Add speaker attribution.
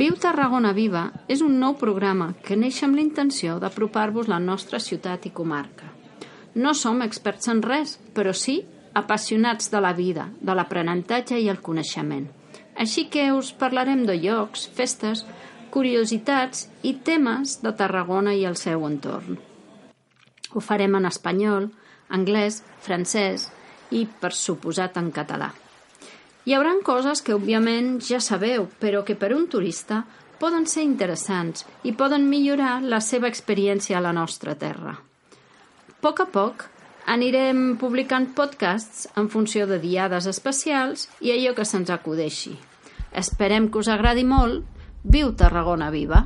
Speaker 1: Viu Tarragona Viva és un nou programa que neix amb l'intenció d'apropar-vos la nostra ciutat i comarca. No som experts en res, però sí apassionats de la vida, de l'aprenentatge i el coneixement. Així que us parlarem de llocs, festes, curiositats i temes de Tarragona i el seu entorn. Ho farem en espanyol, anglès, francès i, per suposat, en català. Hi haurà coses que, òbviament, ja sabeu, però que per un turista poden ser interessants i poden millorar la seva experiència a la nostra terra. A poc a poc anirem publicant podcasts en funció de diades especials i allò que se'ns acudeixi. Esperem que us agradi molt. Viu Tarragona Viva!